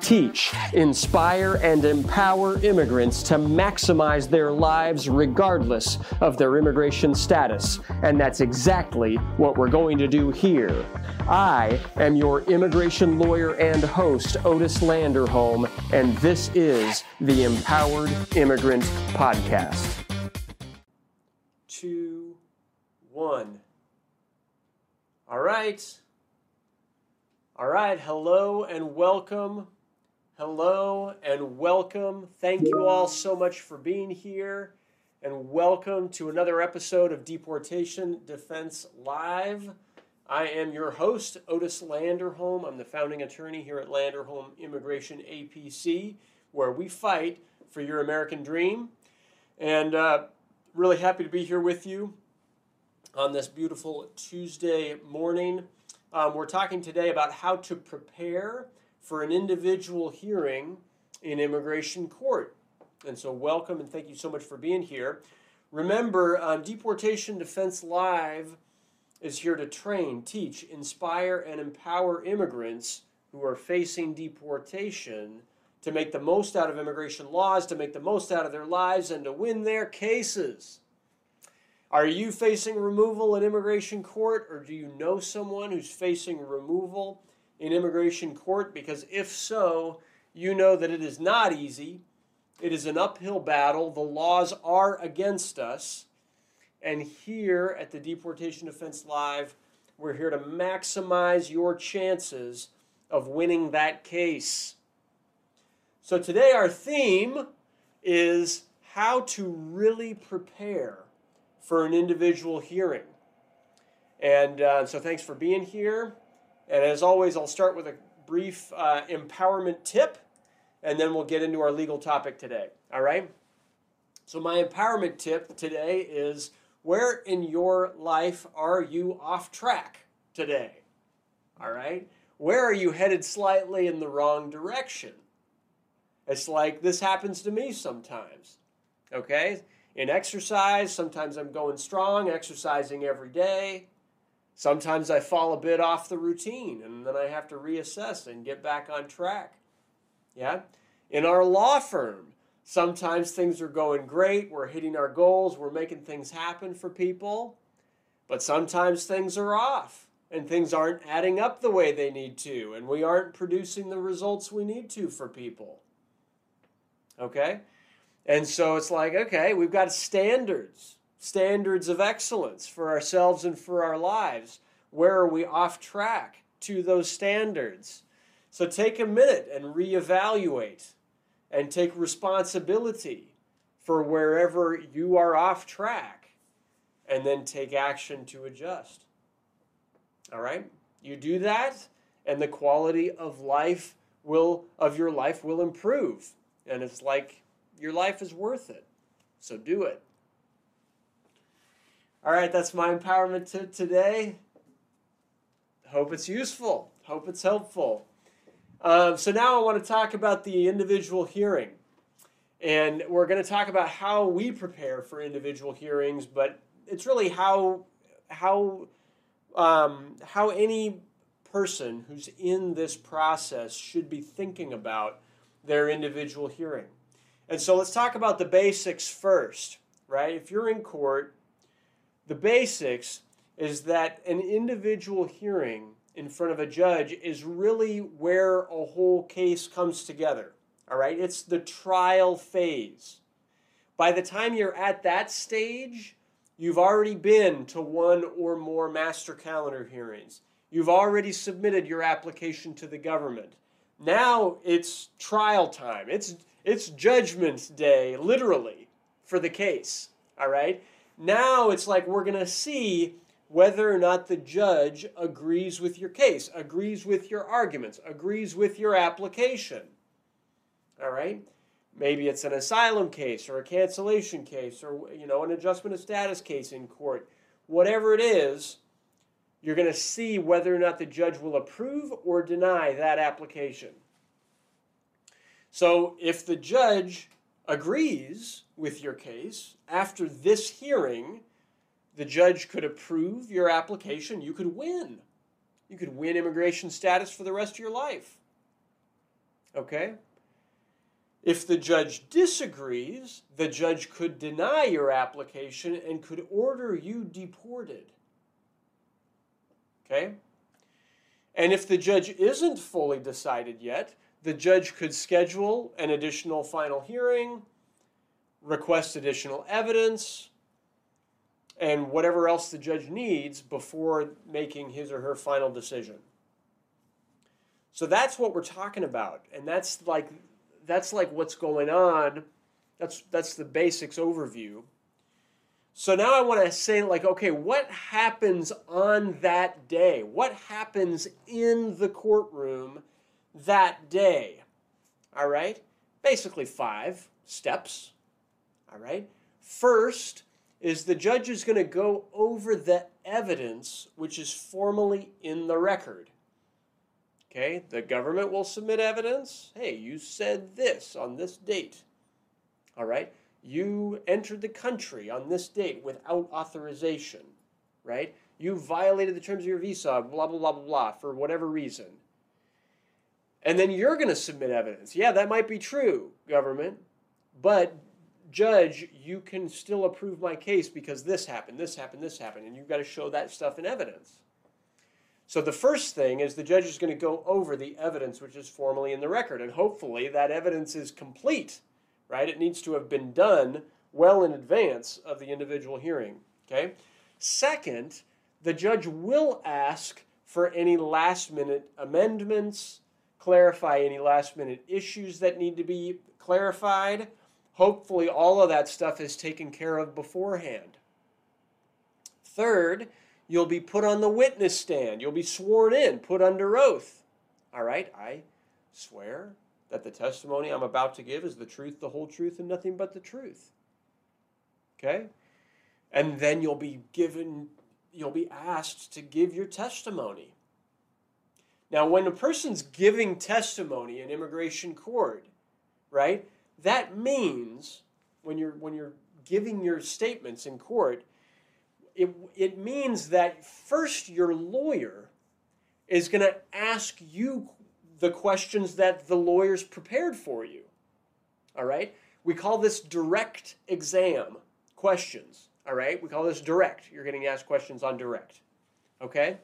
teach, inspire, and empower immigrants to maximize their lives regardless of their immigration status. And that's exactly what we're going to do here. I am your immigration lawyer and host, Otis Landerholm, and this is the Empowered Immigrant Podcast. Two, one. All right. All right. Hello and welcome Hello and welcome. Thank you all so much for being here, and welcome to another episode of Deportation Defense Live. I am your host, Otis Landerholm. I'm the founding attorney here at Landerholm Immigration APC, where we fight for your American dream. And uh, really happy to be here with you on this beautiful Tuesday morning. Um, we're talking today about how to prepare for an individual hearing in immigration court. And so, welcome and thank you so much for being here. Remember, um, Deportation Defense Live is here to train, teach, inspire, and empower immigrants who are facing deportation to make the most out of immigration laws, to make the most out of their lives, and to win their cases. Are you facing removal in immigration court, or do you know someone who's facing removal? In immigration court? Because if so, you know that it is not easy. It is an uphill battle. The laws are against us. And here at the Deportation Defense Live, we're here to maximize your chances of winning that case. So today, our theme is how to really prepare for an individual hearing. And uh, so, thanks for being here. And as always, I'll start with a brief uh, empowerment tip, and then we'll get into our legal topic today. All right? So, my empowerment tip today is where in your life are you off track today? All right? Where are you headed slightly in the wrong direction? It's like this happens to me sometimes. Okay? In exercise, sometimes I'm going strong, exercising every day. Sometimes I fall a bit off the routine and then I have to reassess and get back on track. Yeah? In our law firm, sometimes things are going great, we're hitting our goals, we're making things happen for people, but sometimes things are off and things aren't adding up the way they need to, and we aren't producing the results we need to for people. Okay? And so it's like, okay, we've got standards standards of excellence for ourselves and for our lives. Where are we off track to those standards? So take a minute and reevaluate and take responsibility for wherever you are off track and then take action to adjust. All right? You do that and the quality of life will of your life will improve and it's like your life is worth it. So do it. All right, that's my empowerment tip today. Hope it's useful. Hope it's helpful. Um, so now I want to talk about the individual hearing. And we're going to talk about how we prepare for individual hearings, but it's really how, how, um, how any person who's in this process should be thinking about their individual hearing. And so let's talk about the basics first, right? If you're in court, the basics is that an individual hearing in front of a judge is really where a whole case comes together. All right? It's the trial phase. By the time you're at that stage, you've already been to one or more master calendar hearings. You've already submitted your application to the government. Now it's trial time. It's it's judgment day literally for the case. All right? Now it's like we're going to see whether or not the judge agrees with your case, agrees with your arguments, agrees with your application. All right? Maybe it's an asylum case or a cancellation case or you know an adjustment of status case in court. Whatever it is, you're going to see whether or not the judge will approve or deny that application. So if the judge agrees with your case, after this hearing, the judge could approve your application. You could win. You could win immigration status for the rest of your life. Okay? If the judge disagrees, the judge could deny your application and could order you deported. Okay? And if the judge isn't fully decided yet, the judge could schedule an additional final hearing, request additional evidence, and whatever else the judge needs before making his or her final decision. So that's what we're talking about. And that's like that's like what's going on. That's that's the basics overview. So now I want to say like okay, what happens on that day? What happens in the courtroom that day? All right? Basically 5 steps. All right? First is the judge is going to go over the evidence which is formally in the record. Okay, the government will submit evidence. Hey, you said this on this date. All right, you entered the country on this date without authorization. Right, you violated the terms of your visa, blah, blah, blah, blah, blah, for whatever reason. And then you're going to submit evidence. Yeah, that might be true, government, but judge, you can still approve my case because this happened, this happened, this happened, and you've got to show that stuff in evidence. So the first thing is the judge is going to go over the evidence which is formally in the record, and hopefully that evidence is complete, right? It needs to have been done well in advance of the individual hearing, okay? Second, the judge will ask for any last minute amendments, clarify any last minute issues that need to be clarified. Hopefully, all of that stuff is taken care of beforehand. Third, You'll be put on the witness stand. You'll be sworn in, put under oath. All right, I swear that the testimony I'm about to give is the truth, the whole truth, and nothing but the truth. Okay? And then you'll be given, you'll be asked to give your testimony. Now, when a person's giving testimony in immigration court, right, that means when you're when you're giving your statements in court, it, it means that first your lawyer is going to ask you the questions that the lawyer's prepared for you. All right? We call this direct exam questions. All right? We call this direct. You're getting asked questions on direct. Okay?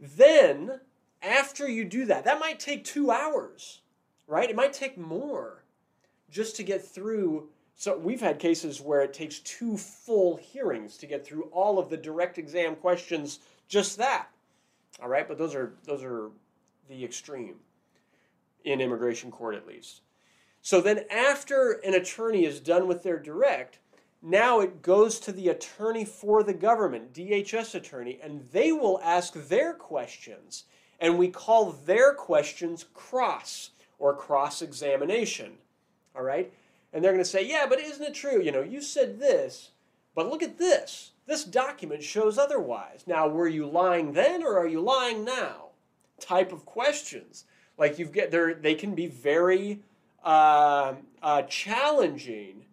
Then, after you do that, that might take two hours, right? It might take more just to get through so we've had cases where it takes two full hearings to get through all of the direct exam questions, just that. All right, but those are those are the extreme in immigration court at least. So then after an attorney is done with their direct, now it goes to the attorney for the government, DHS attorney, and they will ask their questions. And we call their questions cross or cross examination. All right? and they're going to say, yeah, but isn't it true? You know, you said this, but look at this. This document shows otherwise. Now, were you lying then or are you lying now? Type of questions. Like you've get there, they can be very uh, uh, challenging.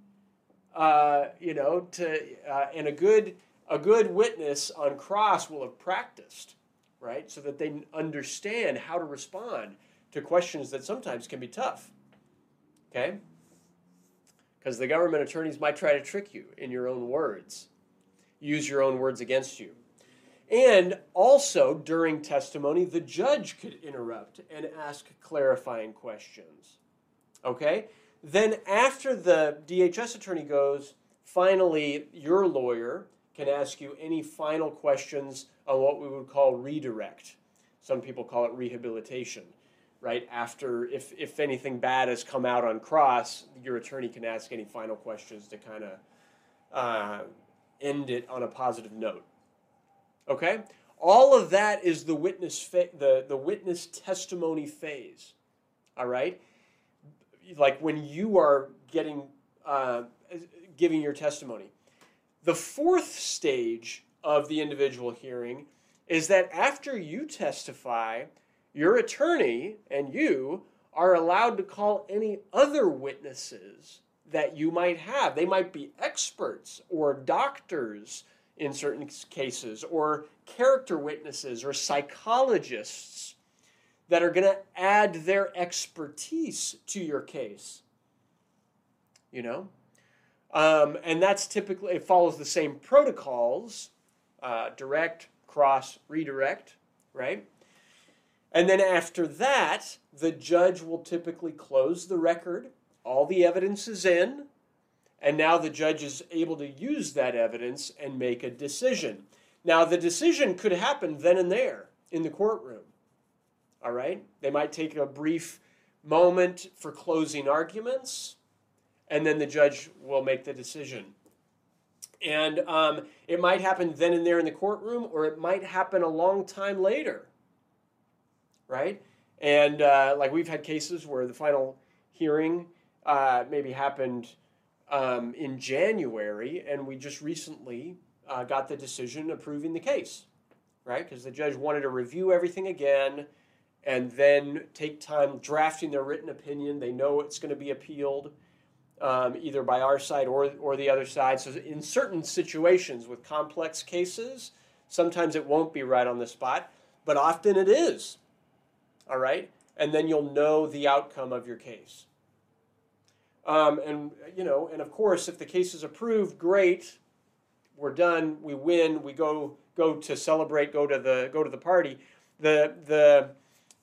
Uh, you know, to uh, and a good a good witness on cross will have practiced, right, so that they understand how to respond to questions that sometimes can be tough. Okay because the government attorneys might try to trick you in your own words, use your own words against you. And also, during testimony, the judge could interrupt and ask clarifying questions. Okay? Then, after the DHS attorney goes, finally, your lawyer can ask you any final questions on what we would call redirect. Some people call it rehabilitation right? After if if anything bad has come out on cross your attorney can ask any final questions to kind of uh, end it on a positive note. Okay? All of that is the witness fa- the the witness testimony phase all right? Like when you are getting uh, giving your testimony the fourth stage of the individual hearing is that after you testify your attorney and you are allowed to call any other witnesses that you might have. They might be experts or doctors in certain cases, or character witnesses or psychologists that are going to add their expertise to your case. You know? Um, and that's typically, it follows the same protocols uh, direct, cross, redirect, right? And then after that, the judge will typically close the record. All the evidence is in. And now the judge is able to use that evidence and make a decision. Now, the decision could happen then and there in the courtroom. All right? They might take a brief moment for closing arguments, and then the judge will make the decision. And um, it might happen then and there in the courtroom, or it might happen a long time later. Right? And uh, like we've had cases where the final hearing uh, maybe happened um, in January, and we just recently uh, got the decision approving the case, right? Because the judge wanted to review everything again and then take time drafting their written opinion. They know it's going to be appealed um, either by our side or, or the other side. So, in certain situations with complex cases, sometimes it won't be right on the spot, but often it is. All right? And then you'll know the outcome of your case. Um, and, you know, and of course, if the case is approved, great we're done, we win, we go go to celebrate, go to the go to the party. The the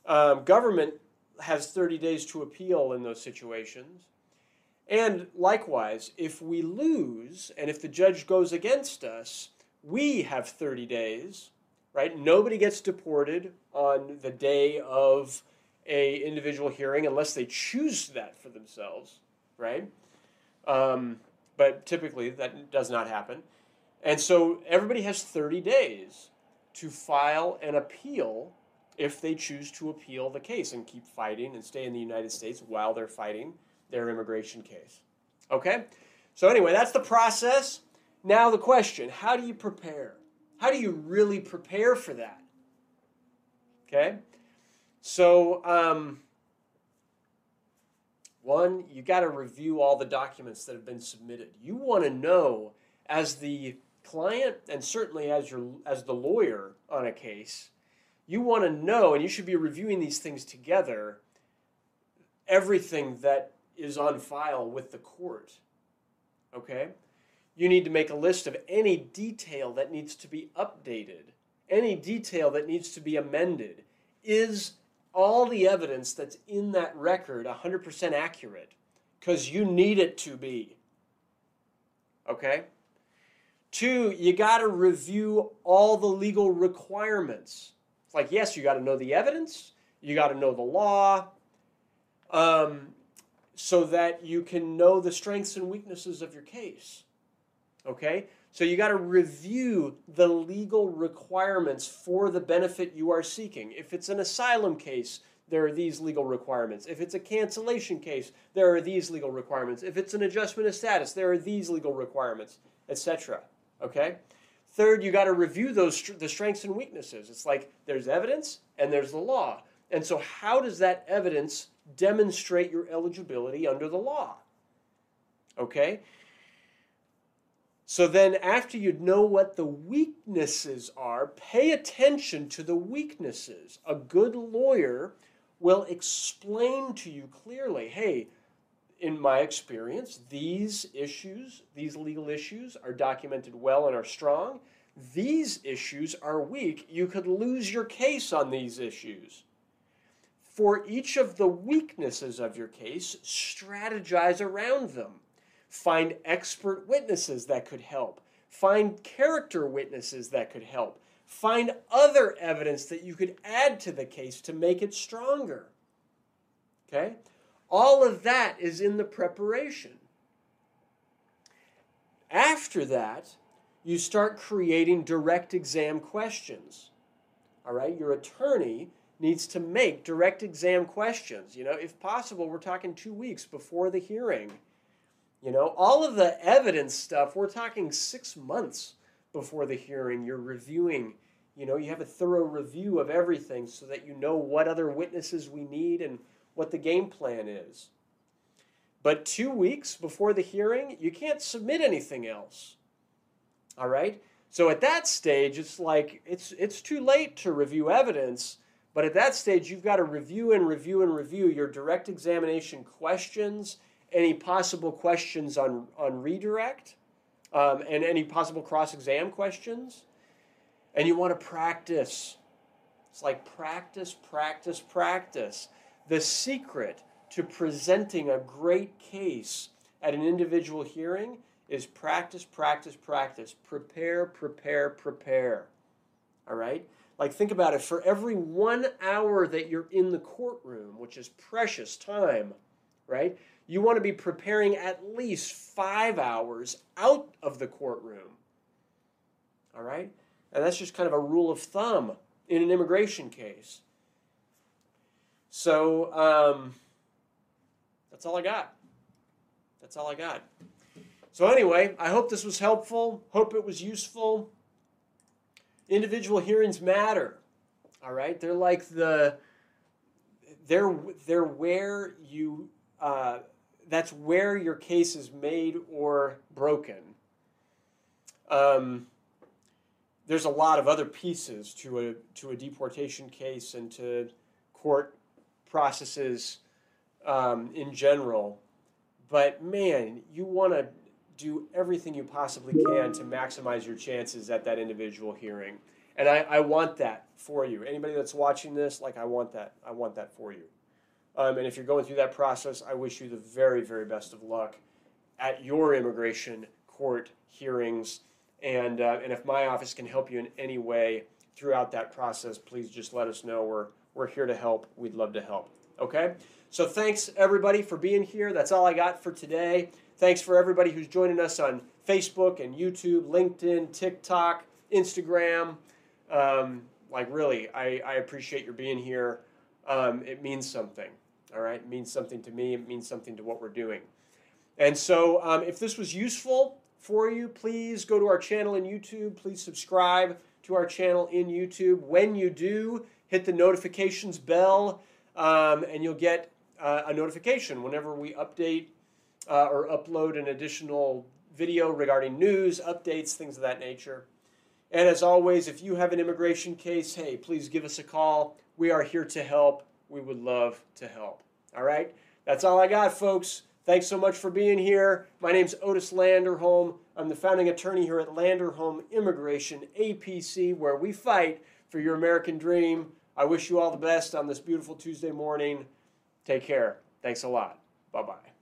um, government has 30 days to appeal in those situations. And likewise, if we lose and if the judge goes against us, we have 30 days, right? Nobody gets deported on the day of a individual hearing unless they choose that for themselves, right? Um, but typically that does not happen. And so everybody has 30 days to file an appeal if they choose to appeal the case and keep fighting and stay in the United States while they're fighting their immigration case. Okay? So, anyway, that's the process. Now, the question how do you prepare? How do you really prepare for that? Okay? So, um, one, you got to review all the documents that have been submitted. You want to know, as the client and certainly as your as the lawyer on a case, you want to know and you should be reviewing these things together everything that is on file with the court. Okay? You need to make a list of any detail that needs to be updated, any detail that needs to be amended. Is all the evidence that's in that record 100% accurate? Because you need it to be. Okay? Two, you got to review all the legal requirements. It's like, yes, you got to know the evidence, you got to know the law, um, so that you can know the strengths and weaknesses of your case. Okay? So you got to review the legal requirements for the benefit you are seeking. If it's an asylum case, there are these legal requirements. If it's a cancellation case, there are these legal requirements. If it's an adjustment of status, there are these legal requirements, etc. Okay? Third, you got to review those the strengths and weaknesses. It's like there's evidence and there's the law. And so how does that evidence demonstrate your eligibility under the law? Okay? So then after you know what the weaknesses are, pay attention to the weaknesses. A good lawyer will explain to you clearly, hey, in my experience, these issues, these legal issues, are documented well and are strong. These issues are weak. You could lose your case on these issues. For each of the weaknesses of your case, strategize around them. Find expert witnesses that could help. Find character witnesses that could help. Find other evidence that you could add to the case to make it stronger. Okay? All of that is in the preparation. After that, you start creating direct exam questions. All right, your attorney needs to make direct exam questions. You know, if possible, we're talking two weeks before the hearing. You know, all of the evidence stuff, we're talking six months before the hearing. You're reviewing, you know, you have a thorough review of everything so that you know what other witnesses we need and what the game plan is. But two weeks before the hearing, you can't submit anything else. All right? So at that stage, it's like it's it's too late to review evidence, but at that stage you've got to review and review and review your direct examination questions, any possible questions on, on redirect, um, and any possible cross-exam questions. And you want to practice. It's like practice, practice, practice. The secret to presenting a great case at an individual hearing is practice, practice, practice. Prepare, prepare, prepare. All right? Like, think about it. For every one hour that you're in the courtroom, which is precious time, right? You want to be preparing at least five hours out of the courtroom. All right? And that's just kind of a rule of thumb in an immigration case. So, um, that's all I got. That's all I got. So, anyway, I hope this was helpful. Hope it was useful. Individual hearings matter. All right? They're like the, they're, they're where you, uh, that's where your case is made or broken. Um, there's a lot of other pieces to a, to a deportation case and to court processes um, in general. But man, you want to do everything you possibly can to maximize your chances at that individual hearing. And I, I want that for you. Anybody that's watching this, like I want that. I want that for you. Um, and if you're going through that process, I wish you the very, very best of luck at your immigration court hearings. And, uh, and if my office can help you in any way throughout that process, please just let us know. We're, we're here to help. We'd love to help. Okay? So thanks everybody for being here. That's all I got for today. Thanks for everybody who's joining us on Facebook and YouTube, LinkedIn, TikTok, Instagram. Um, like, really, I, I appreciate your being here. Um, it means something. All right? It means something to me. It means something to what we're doing. And so, um, if this was useful for you, please go to our channel in YouTube. Please subscribe to our channel in YouTube. When you do, hit the notifications bell, um, and you'll get uh, a notification whenever we update uh, or upload an additional video regarding news, updates, things of that nature. And as always, if you have an immigration case, hey, please give us a call. We are here to help. We would love to help. All right? That's all I got, folks. Thanks so much for being here. My name's Otis Landerholm. I'm the founding attorney here at Landerholm Immigration APC, where we fight for your American dream. I wish you all the best on this beautiful Tuesday morning. Take care. Thanks a lot. Bye bye.